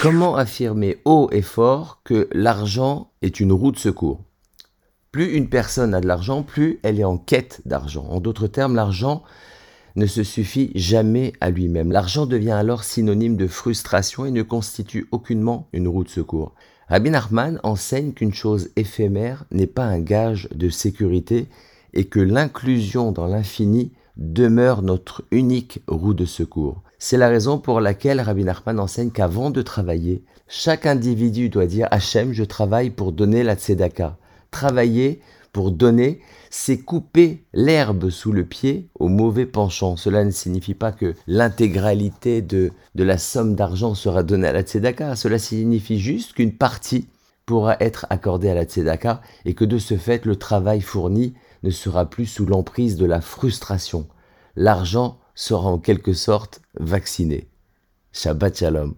Comment affirmer haut et fort que l'argent est une roue de secours? Plus une personne a de l'argent, plus elle est en quête d'argent. En d'autres termes, l'argent ne se suffit jamais à lui-même. L'argent devient alors synonyme de frustration et ne constitue aucunement une roue de secours. Rabbi Nachman enseigne qu'une chose éphémère n'est pas un gage de sécurité et que l'inclusion dans l'infini demeure notre unique roue de secours. C'est la raison pour laquelle Rabbi Nachman enseigne qu'avant de travailler, chaque individu doit dire Hachem, je travaille pour donner la tzedaka. Travailler pour donner, c'est couper l'herbe sous le pied au mauvais penchant. Cela ne signifie pas que l'intégralité de, de la somme d'argent sera donnée à la tzedaka. Cela signifie juste qu'une partie pourra être accordée à la tzedaka et que de ce fait, le travail fourni ne sera plus sous l'emprise de la frustration. L'argent sera en quelque sorte vacciné. Shabbat Shalom.